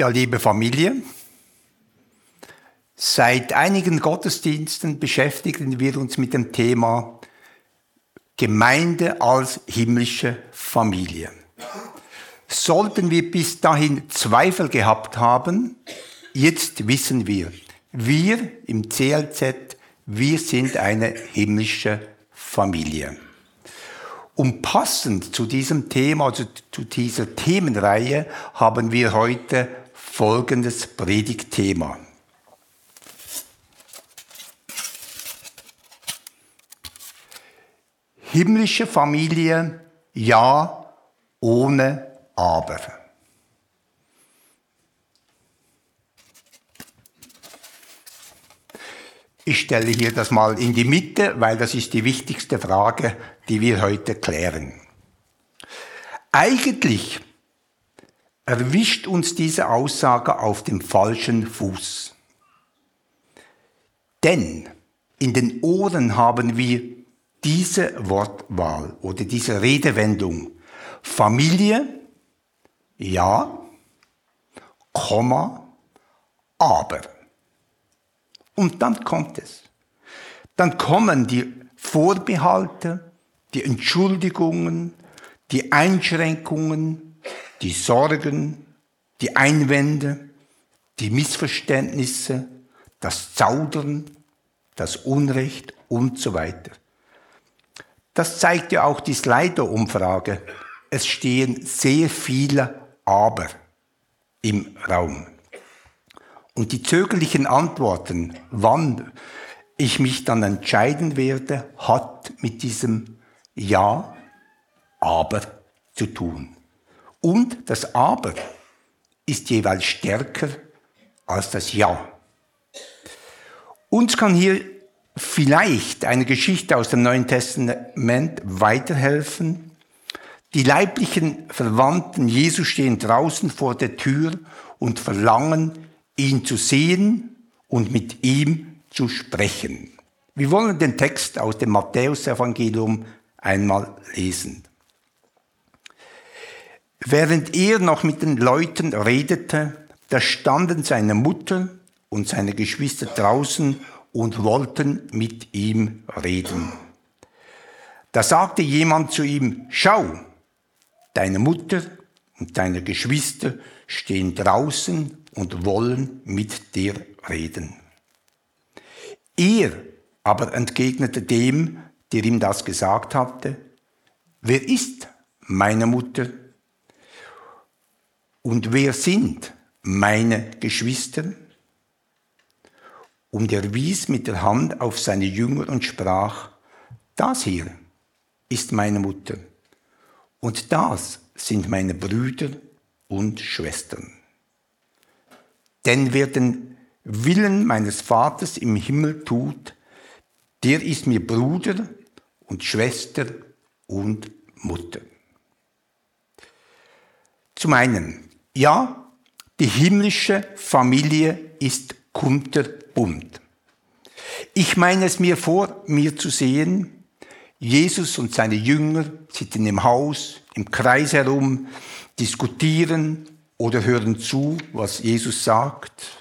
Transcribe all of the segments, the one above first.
Ja, liebe Familie, seit einigen Gottesdiensten beschäftigen wir uns mit dem Thema Gemeinde als himmlische Familie. Sollten wir bis dahin Zweifel gehabt haben, jetzt wissen wir, wir im CLZ, wir sind eine himmlische Familie. Und passend zu diesem Thema, also zu dieser Themenreihe, haben wir heute folgendes Predigtthema. Himmlische Familie, ja, ohne Aber. Ich stelle hier das mal in die Mitte, weil das ist die wichtigste Frage, die wir heute klären. Eigentlich erwischt uns diese Aussage auf dem falschen Fuß. Denn in den Ohren haben wir diese Wortwahl oder diese Redewendung. Familie, ja, Komma, aber. Und dann kommt es. Dann kommen die Vorbehalte, die Entschuldigungen, die Einschränkungen, die Sorgen, die Einwände, die Missverständnisse, das Zaudern, das Unrecht und so weiter. Das zeigt ja auch die Slido-Umfrage. Es stehen sehr viele Aber im Raum. Und die zögerlichen Antworten, wann ich mich dann entscheiden werde, hat mit diesem Ja, aber zu tun. Und das Aber ist jeweils stärker als das Ja. Uns kann hier vielleicht eine Geschichte aus dem Neuen Testament weiterhelfen. Die leiblichen Verwandten Jesu stehen draußen vor der Tür und verlangen, ihn zu sehen und mit ihm zu sprechen. Wir wollen den Text aus dem Matthäusevangelium einmal lesen. Während er noch mit den Leuten redete, da standen seine Mutter und seine Geschwister draußen und wollten mit ihm reden. Da sagte jemand zu ihm, schau, deine Mutter und deine Geschwister stehen draußen und wollen mit dir reden. Er aber entgegnete dem, der ihm das gesagt hatte, wer ist meine Mutter und wer sind meine Geschwister? Und er wies mit der Hand auf seine Jünger und sprach, das hier ist meine Mutter und das sind meine Brüder und Schwestern. Denn wer den Willen meines Vaters im Himmel tut, der ist mir Bruder und Schwester und Mutter. Zum einen, ja, die himmlische Familie ist kunterbunt. Ich meine es mir vor, mir zu sehen, Jesus und seine Jünger sitzen im Haus, im Kreis herum, diskutieren oder hören zu, was Jesus sagt.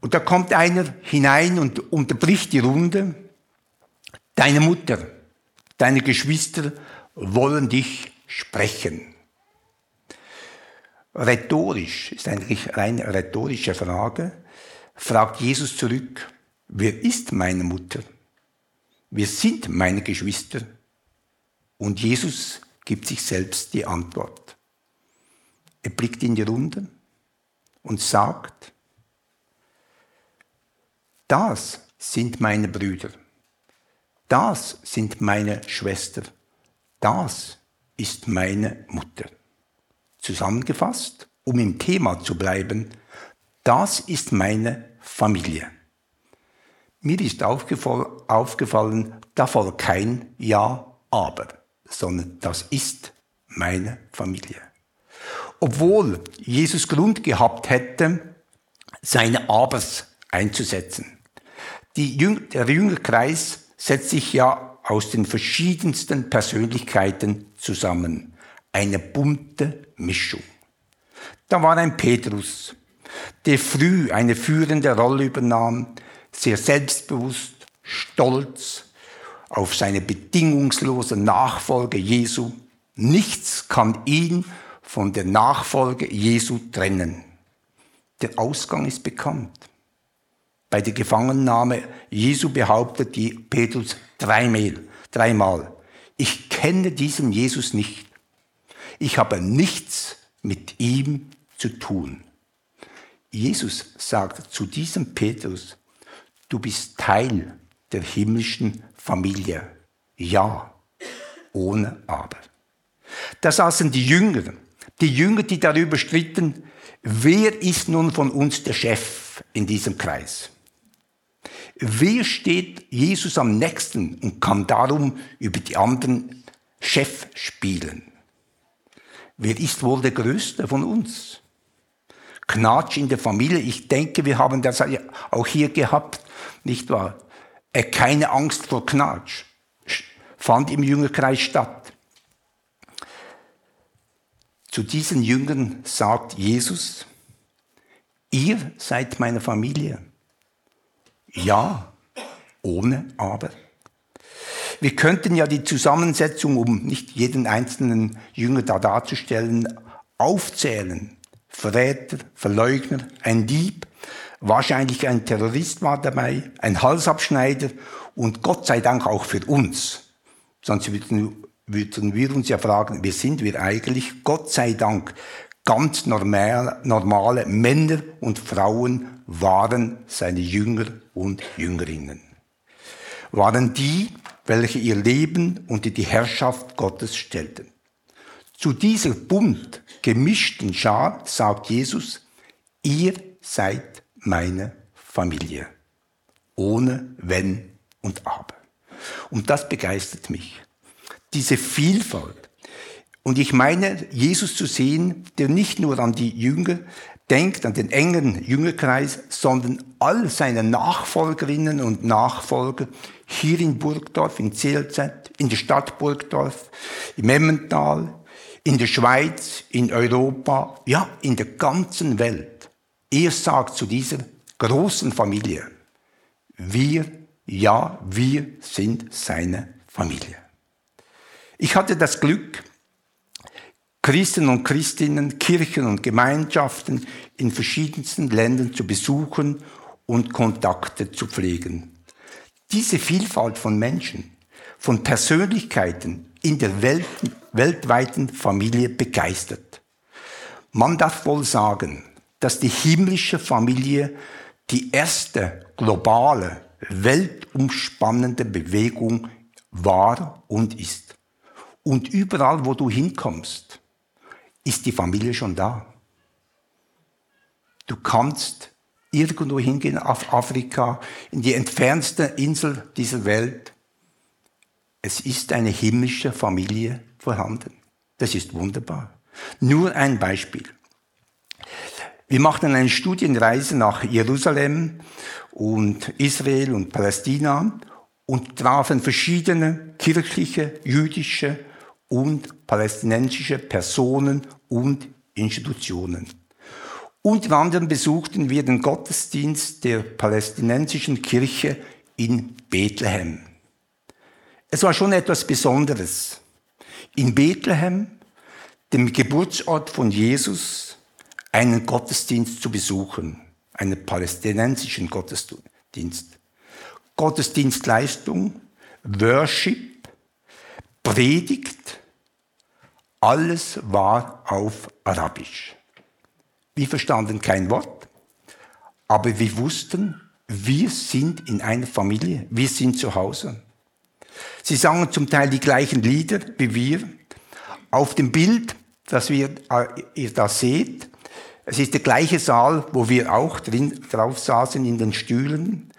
Und da kommt einer hinein und unterbricht die Runde. Deine Mutter, deine Geschwister wollen dich sprechen. Rhetorisch, ist eigentlich rein rhetorische Frage, fragt Jesus zurück, wer ist meine Mutter? Wer sind meine Geschwister? Und Jesus gibt sich selbst die Antwort. Er blickt in die Runde und sagt, das sind meine Brüder, das sind meine Schwester, das ist meine Mutter. Zusammengefasst, um im Thema zu bleiben, das ist meine Familie. Mir ist aufgefallen, da folgt kein Ja, aber, sondern das ist meine Familie. Obwohl Jesus Grund gehabt hätte, seine Abers einzusetzen. Jüng der Jüngerkreis setzt sich ja aus den verschiedensten Persönlichkeiten zusammen. Eine bunte Mischung. Da war ein Petrus, der früh eine führende Rolle übernahm, sehr selbstbewusst, stolz auf seine bedingungslose Nachfolge Jesu. Nichts kann ihn von der Nachfolge Jesu trennen. Der Ausgang ist bekannt. Bei der Gefangennahme Jesu behauptet Petrus dreimal, dreimal, ich kenne diesen Jesus nicht. Ich habe nichts mit ihm zu tun. Jesus sagt zu diesem Petrus, du bist Teil der himmlischen Familie. Ja, ohne Aber. Da saßen die Jünger, die Jünger, die darüber stritten, wer ist nun von uns der Chef in diesem Kreis? Wer steht Jesus am nächsten und kann darum über die anderen Chef spielen? Wer ist wohl der Größte von uns? Knatsch in der Familie, ich denke, wir haben das auch hier gehabt, nicht wahr? Äh, keine Angst vor Knatsch fand im Jüngerkreis statt. Zu diesen Jüngern sagt Jesus, ihr seid meine Familie. Ja, ohne aber. Wir könnten ja die Zusammensetzung, um nicht jeden einzelnen Jünger da darzustellen, aufzählen. Verräter, Verleugner, ein Dieb, wahrscheinlich ein Terrorist war dabei, ein Halsabschneider und Gott sei Dank auch für uns. Sonst würden, würden wir uns ja fragen, wer sind wir eigentlich? Gott sei Dank ganz normal, normale Männer und Frauen waren seine Jünger und Jüngerinnen. Waren die, welche ihr Leben unter die Herrschaft Gottes stellten. Zu dieser bunt gemischten Schar sagt Jesus, ihr seid meine Familie. Ohne Wenn und Aber. Und das begeistert mich. Diese Vielfalt und ich meine, Jesus zu sehen, der nicht nur an die Jünger denkt, an den engen Jüngerkreis, sondern all seine Nachfolgerinnen und Nachfolger hier in Burgdorf, in CLZ, in der Stadt Burgdorf, im Emmental, in der Schweiz, in Europa, ja, in der ganzen Welt. Er sagt zu dieser großen Familie, wir, ja, wir sind seine Familie. Ich hatte das Glück, Christen und Christinnen, Kirchen und Gemeinschaften in verschiedensten Ländern zu besuchen und Kontakte zu pflegen. Diese Vielfalt von Menschen, von Persönlichkeiten in der Welt, weltweiten Familie begeistert. Man darf wohl sagen, dass die himmlische Familie die erste globale, weltumspannende Bewegung war und ist. Und überall, wo du hinkommst, ist die Familie schon da. Du kannst irgendwo hingehen, auf Afrika, in die entfernte Insel dieser Welt. Es ist eine himmlische Familie vorhanden. Das ist wunderbar. Nur ein Beispiel. Wir machten eine Studienreise nach Jerusalem und Israel und Palästina und trafen verschiedene kirchliche, jüdische und palästinensische Personen und Institutionen. Unter anderem besuchten wir den Gottesdienst der palästinensischen Kirche in Bethlehem. Es war schon etwas Besonderes. In Bethlehem, dem Geburtsort von Jesus, einen Gottesdienst zu besuchen, einen palästinensischen Gottesdienst. Gottesdienstleistung, Worship, Predigt, alles war auf Arabisch. Wir verstanden kein Wort, aber wir wussten, wir sind in einer Familie, wir sind zu Hause. Sie sangen zum Teil die gleichen Lieder wie wir. Auf dem Bild, das wir, äh, ihr da seht, es ist der gleiche Saal, wo wir auch drin, drauf saßen in den Stühlen.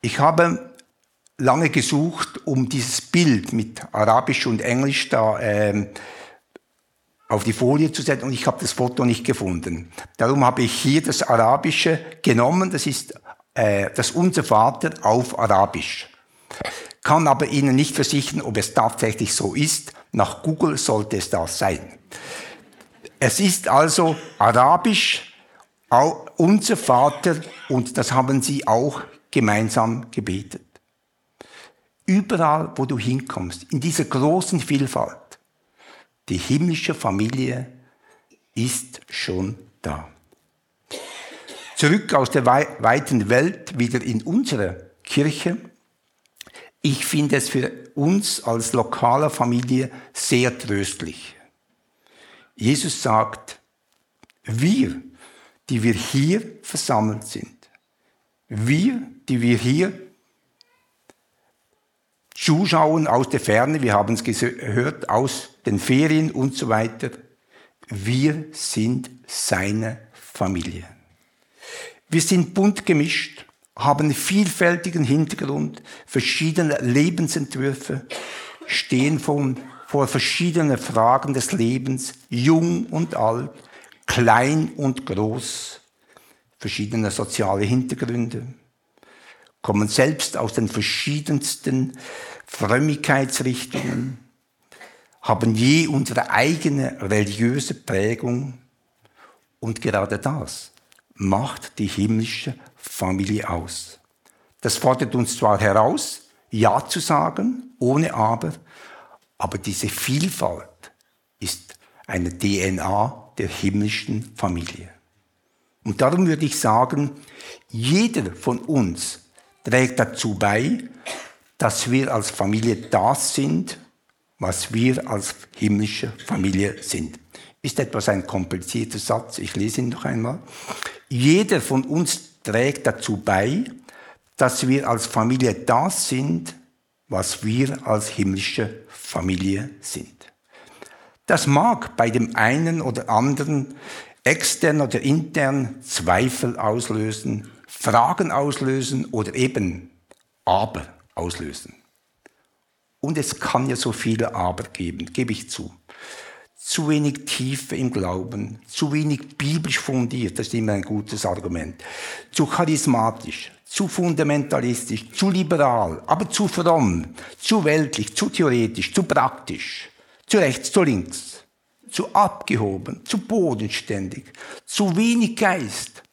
Ich habe lange gesucht, um dieses Bild mit Arabisch und Englisch da ähm, auf die Folie zu setzen und ich habe das Foto nicht gefunden. Darum habe ich hier das Arabische genommen, das ist äh, das Unser Vater auf Arabisch. Kann aber Ihnen nicht versichern, ob es tatsächlich so ist. Nach Google sollte es das sein. Es ist also arabisch, unser Vater, und das haben sie auch gemeinsam gebetet. Überall, wo du hinkommst, in dieser großen Vielfalt, die himmlische Familie ist schon da. Zurück aus der weiten Welt wieder in unsere Kirche. Ich finde es für uns als lokale Familie sehr tröstlich. Jesus sagt, wir, die wir hier versammelt sind, wir, die wir hier zuschauen aus der Ferne, wir haben es gehört, aus den Ferien und so weiter, wir sind seine Familie. Wir sind bunt gemischt, haben vielfältigen Hintergrund, verschiedene Lebensentwürfe, stehen von, vor verschiedenen Fragen des Lebens, jung und alt, klein und groß, verschiedene soziale Hintergründe, kommen selbst aus den verschiedensten Frömmigkeitsrichtungen, haben je unsere eigene religiöse Prägung und gerade das macht die himmlische Familie aus. Das fordert uns zwar heraus, Ja zu sagen, ohne Aber, aber diese Vielfalt ist eine DNA der himmlischen Familie. Und darum würde ich sagen, jeder von uns trägt dazu bei, dass wir als Familie das sind, was wir als himmlische Familie sind. Ist etwas ein komplizierter Satz, ich lese ihn noch einmal. Jeder von uns trägt dazu bei, dass wir als Familie das sind, was wir als himmlische Familie sind. Das mag bei dem einen oder anderen extern oder intern Zweifel auslösen, Fragen auslösen oder eben Aber auslösen. Und es kann ja so viele Aber geben, gebe ich zu. Zu wenig Tiefe im Glauben, zu wenig biblisch fundiert, das ist immer ein gutes Argument. Zu charismatisch, zu fundamentalistisch, zu liberal, aber zu fromm, zu weltlich, zu theoretisch, zu praktisch, zu rechts, zu links, zu abgehoben, zu bodenständig, zu wenig Geist,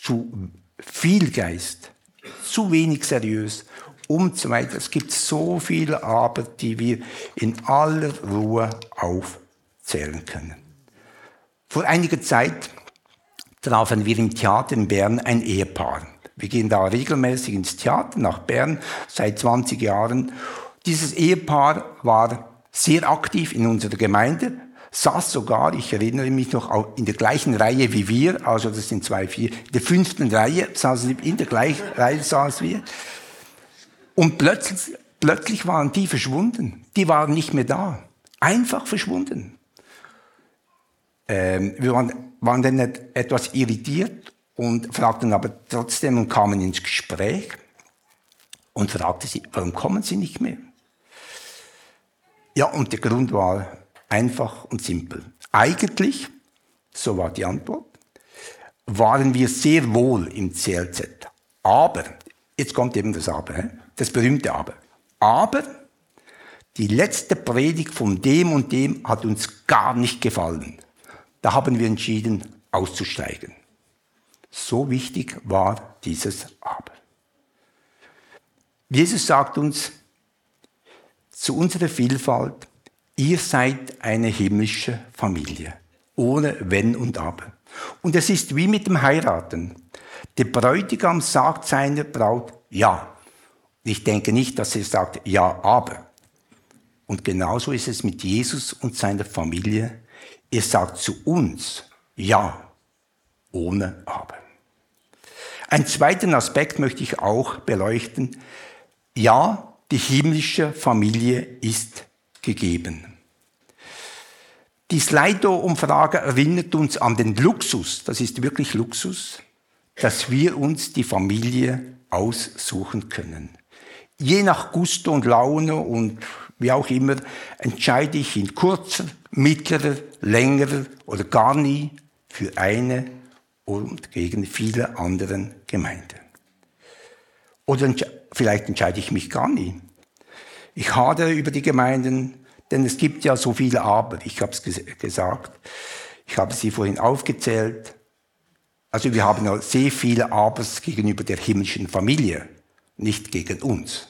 zu viel Geist, zu wenig seriös und so weiter. Es gibt so viele Aber, die wir in aller Ruhe aufzählen können. Vor einiger Zeit trafen wir im Theater in Bern ein Ehepaar. Wir gehen da regelmäßig ins Theater nach Bern seit 20 Jahren. Dieses Ehepaar war sehr aktiv in unserer Gemeinde, saß sogar, ich erinnere mich noch, in der gleichen Reihe wie wir, also das sind zwei, vier, in der fünften Reihe saßen in der gleichen Reihe saßen wir. Und plötzlich, plötzlich waren die verschwunden. Die waren nicht mehr da. Einfach verschwunden. Ähm, wir waren, waren dann etwas irritiert und fragten aber trotzdem und kamen ins Gespräch und fragten sie, warum kommen sie nicht mehr? Ja, und der Grund war einfach und simpel. Eigentlich, so war die Antwort, waren wir sehr wohl im CLZ. Aber, jetzt kommt eben das Aber, das berühmte Aber. Aber die letzte Predigt von dem und dem hat uns gar nicht gefallen. Da haben wir entschieden, auszusteigen. So wichtig war dieses Aber. Jesus sagt uns zu unserer Vielfalt, ihr seid eine himmlische Familie, ohne Wenn und Aber. Und es ist wie mit dem Heiraten. Der Bräutigam sagt seiner Braut, ja, ich denke nicht, dass er sagt, ja, aber. Und genauso ist es mit Jesus und seiner Familie. Er sagt zu uns, ja, ohne aber. Einen zweiten Aspekt möchte ich auch beleuchten. Ja, die himmlische Familie ist gegeben. Die Slido-Umfrage erinnert uns an den Luxus, das ist wirklich Luxus, dass wir uns die Familie aussuchen können. Je nach Gusto und Laune und wie auch immer entscheide ich in kurzer, mittlerer, längerer oder gar nie für eine und gegen viele anderen Gemeinden. Oder vielleicht entscheide ich mich gar nie. Ich hadere über die Gemeinden, denn es gibt ja so viele Aber, ich habe es gesagt. Ich habe sie vorhin aufgezählt. Also wir haben ja sehr viele Abers gegenüber der himmlischen Familie, nicht gegen uns.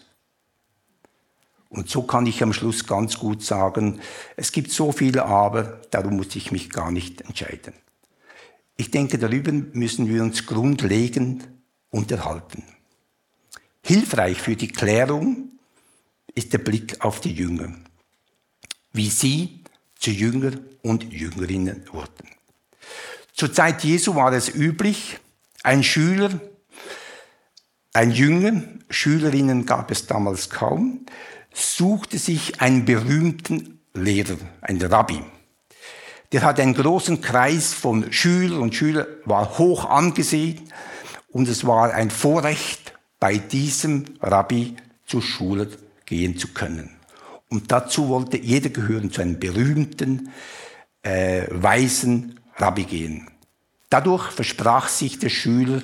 Und so kann ich am Schluss ganz gut sagen, es gibt so viele Aber, darum muss ich mich gar nicht entscheiden. Ich denke, darüber müssen wir uns grundlegend unterhalten. Hilfreich für die Klärung ist der Blick auf die Jünger, wie sie zu Jünger und Jüngerinnen wurden. Zur Zeit Jesu war es üblich, ein Schüler, ein Jünger, Schülerinnen gab es damals kaum, suchte sich einen berühmten Lehrer, einen Rabbi. Der hatte einen großen Kreis von Schülern und Schülern, war hoch angesehen und es war ein Vorrecht, bei diesem Rabbi zur Schule gehen zu können. Und dazu wollte jeder gehören zu einem berühmten, äh, weisen Rabbi gehen. Dadurch versprach sich der Schüler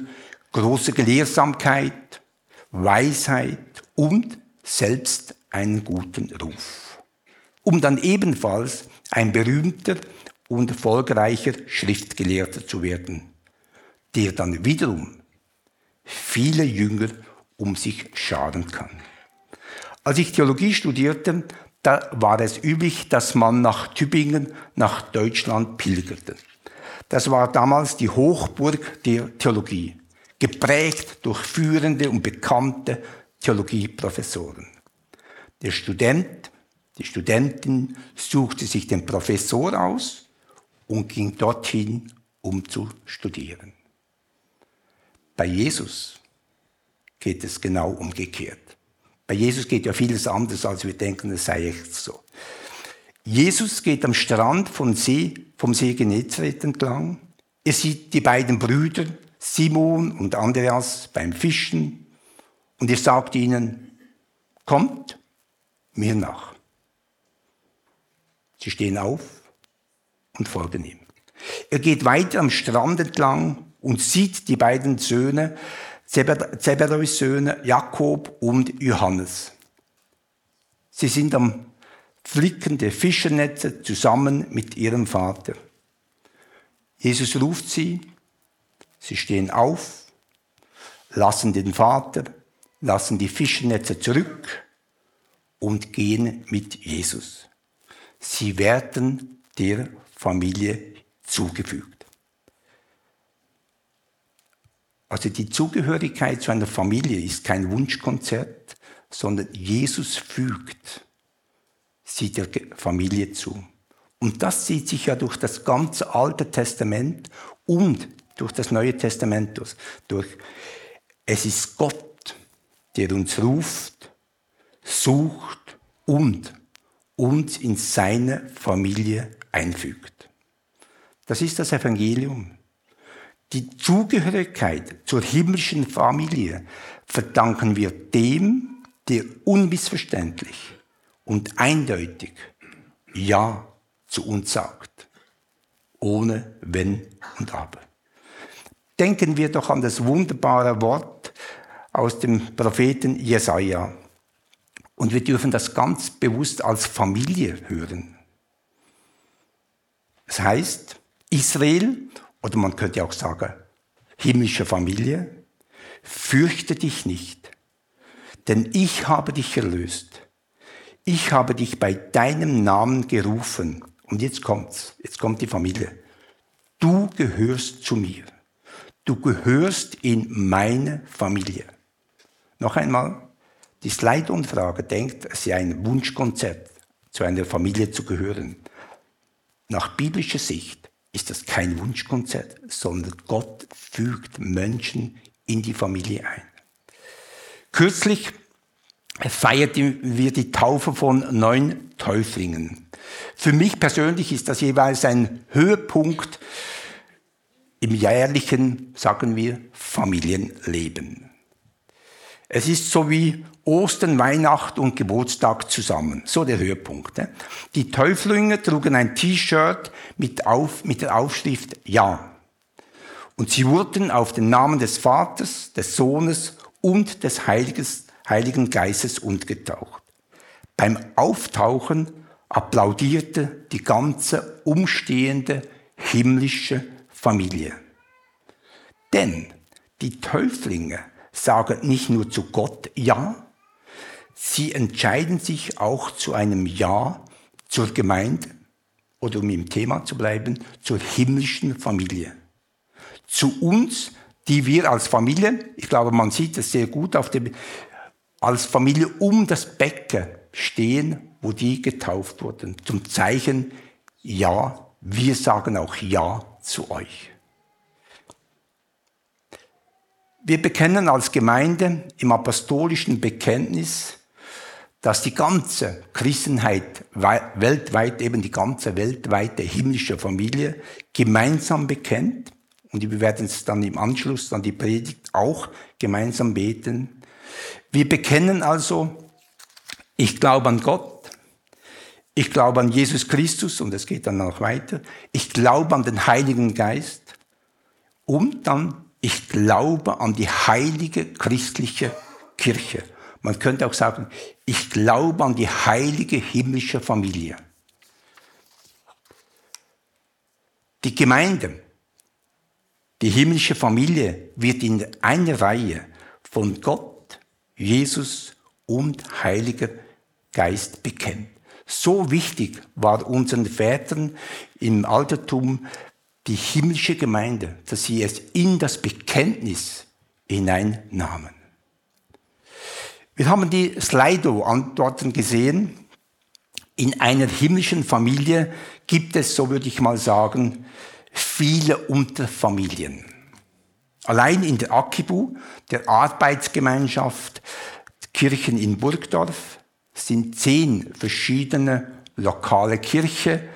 große Gelehrsamkeit, Weisheit und selbst einen guten Ruf, um dann ebenfalls ein berühmter und erfolgreicher Schriftgelehrter zu werden, der dann wiederum viele Jünger um sich scharen kann. Als ich Theologie studierte, da war es üblich, dass man nach Tübingen, nach Deutschland pilgerte. Das war damals die Hochburg der Theologie, geprägt durch führende und bekannte Theologieprofessoren. Der Student, die Studentin suchte sich den Professor aus und ging dorthin, um zu studieren. Bei Jesus geht es genau umgekehrt. Bei Jesus geht ja vieles anders, als wir denken, es sei echt so. Jesus geht am Strand vom See, vom See Genezareth entlang. Er sieht die beiden Brüder, Simon und Andreas, beim Fischen und er sagt ihnen, kommt mir nach. Sie stehen auf und folgen ihm. Er geht weiter am Strand entlang und sieht die beiden Söhne, Zebedeus Söhne, Jakob und Johannes. Sie sind am Flicken der Fischernetze zusammen mit ihrem Vater. Jesus ruft sie, sie stehen auf, lassen den Vater, lassen die Fischernetze zurück und gehen mit Jesus. Sie werden der Familie zugefügt. Also die Zugehörigkeit zu einer Familie ist kein Wunschkonzert, sondern Jesus fügt sie der Familie zu. Und das zieht sich ja durch das ganze Alte Testament und durch das Neue Testament durch. Es ist Gott, der uns ruft sucht und uns in seine Familie einfügt. Das ist das Evangelium. Die Zugehörigkeit zur himmlischen Familie verdanken wir dem, der unmissverständlich und eindeutig Ja zu uns sagt, ohne Wenn und Aber. Denken wir doch an das wunderbare Wort aus dem Propheten Jesaja. Und wir dürfen das ganz bewusst als Familie hören. Das heißt, Israel, oder man könnte auch sagen, himmlische Familie, fürchte dich nicht, denn ich habe dich erlöst. Ich habe dich bei deinem Namen gerufen. Und jetzt kommt's, jetzt kommt die Familie. Du gehörst zu mir. Du gehörst in meine Familie. Noch einmal, die Slide-Umfrage denkt, es sei ein Wunschkonzert, zu einer Familie zu gehören. Nach biblischer Sicht ist das kein Wunschkonzert, sondern Gott fügt Menschen in die Familie ein. Kürzlich feierten wir die Taufe von neun Täuflingen. Für mich persönlich ist das jeweils ein Höhepunkt im jährlichen, sagen wir, Familienleben. Es ist so wie Ostern, Weihnacht und Geburtstag zusammen. So der Höhepunkt. Ne? Die Täuflinge trugen ein T-Shirt mit, mit der Aufschrift Ja. Und sie wurden auf den Namen des Vaters, des Sohnes und des Heiliges, Heiligen Geistes untergetaucht. Beim Auftauchen applaudierte die ganze umstehende himmlische Familie. Denn die Täuflinge sagen nicht nur zu Gott Ja, sie entscheiden sich auch zu einem Ja zur Gemeinde oder um im Thema zu bleiben, zur himmlischen Familie. Zu uns, die wir als Familie, ich glaube, man sieht es sehr gut auf dem, als Familie um das Becken stehen, wo die getauft wurden, zum Zeichen, ja, wir sagen auch Ja zu euch. Wir bekennen als Gemeinde im apostolischen Bekenntnis, dass die ganze Christenheit weltweit, eben die ganze weltweite himmlische Familie gemeinsam bekennt. Und wir werden es dann im Anschluss an die Predigt auch gemeinsam beten. Wir bekennen also, ich glaube an Gott, ich glaube an Jesus Christus und es geht dann noch weiter, ich glaube an den Heiligen Geist und dann ich glaube an die heilige christliche Kirche. Man könnte auch sagen, ich glaube an die heilige himmlische Familie. Die Gemeinde, die himmlische Familie wird in einer Reihe von Gott, Jesus und Heiliger Geist bekennt. So wichtig war unseren Vätern im Altertum die himmlische Gemeinde, dass sie es in das Bekenntnis hineinnahmen. Wir haben die Slido-Antworten gesehen. In einer himmlischen Familie gibt es, so würde ich mal sagen, viele Unterfamilien. Allein in der Akibu, der Arbeitsgemeinschaft Kirchen in Burgdorf, sind zehn verschiedene lokale Kirche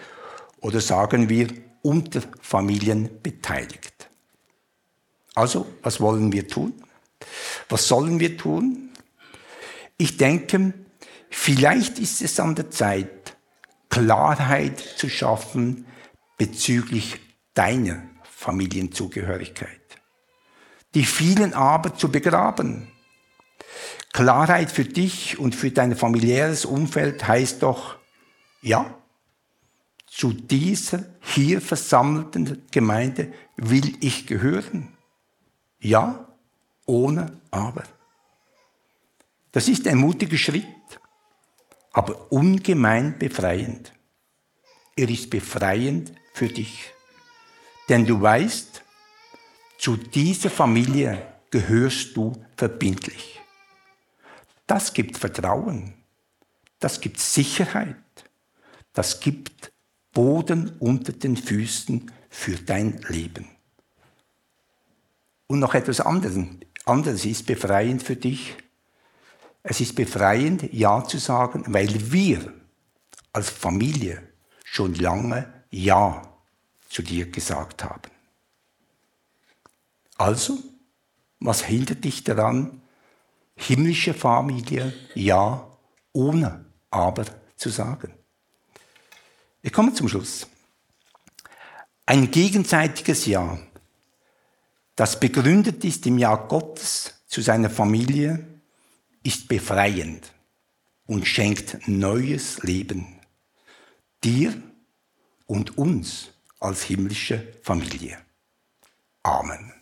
oder sagen wir Unterfamilien beteiligt. Also, was wollen wir tun? Was sollen wir tun? Ich denke, vielleicht ist es an der Zeit, Klarheit zu schaffen bezüglich deiner Familienzugehörigkeit. Die vielen aber zu begraben. Klarheit für dich und für dein familiäres Umfeld heißt doch, ja, zu dieser hier versammelten Gemeinde will ich gehören. Ja, ohne aber. Das ist ein mutiger Schritt, aber ungemein befreiend. Er ist befreiend für dich. Denn du weißt, zu dieser Familie gehörst du verbindlich. Das gibt Vertrauen, das gibt Sicherheit, das gibt Boden unter den Füßen für dein Leben. Und noch etwas anderes. Ist befreiend für dich. Es ist befreiend, Ja zu sagen, weil wir als Familie schon lange Ja zu dir gesagt haben. Also, was hindert dich daran, himmlische Familie Ja ohne Aber zu sagen? Ich komme zum Schluss. Ein gegenseitiges Ja, das begründet ist im Ja Gottes zu seiner Familie, ist befreiend und schenkt neues Leben. Dir und uns als himmlische Familie. Amen.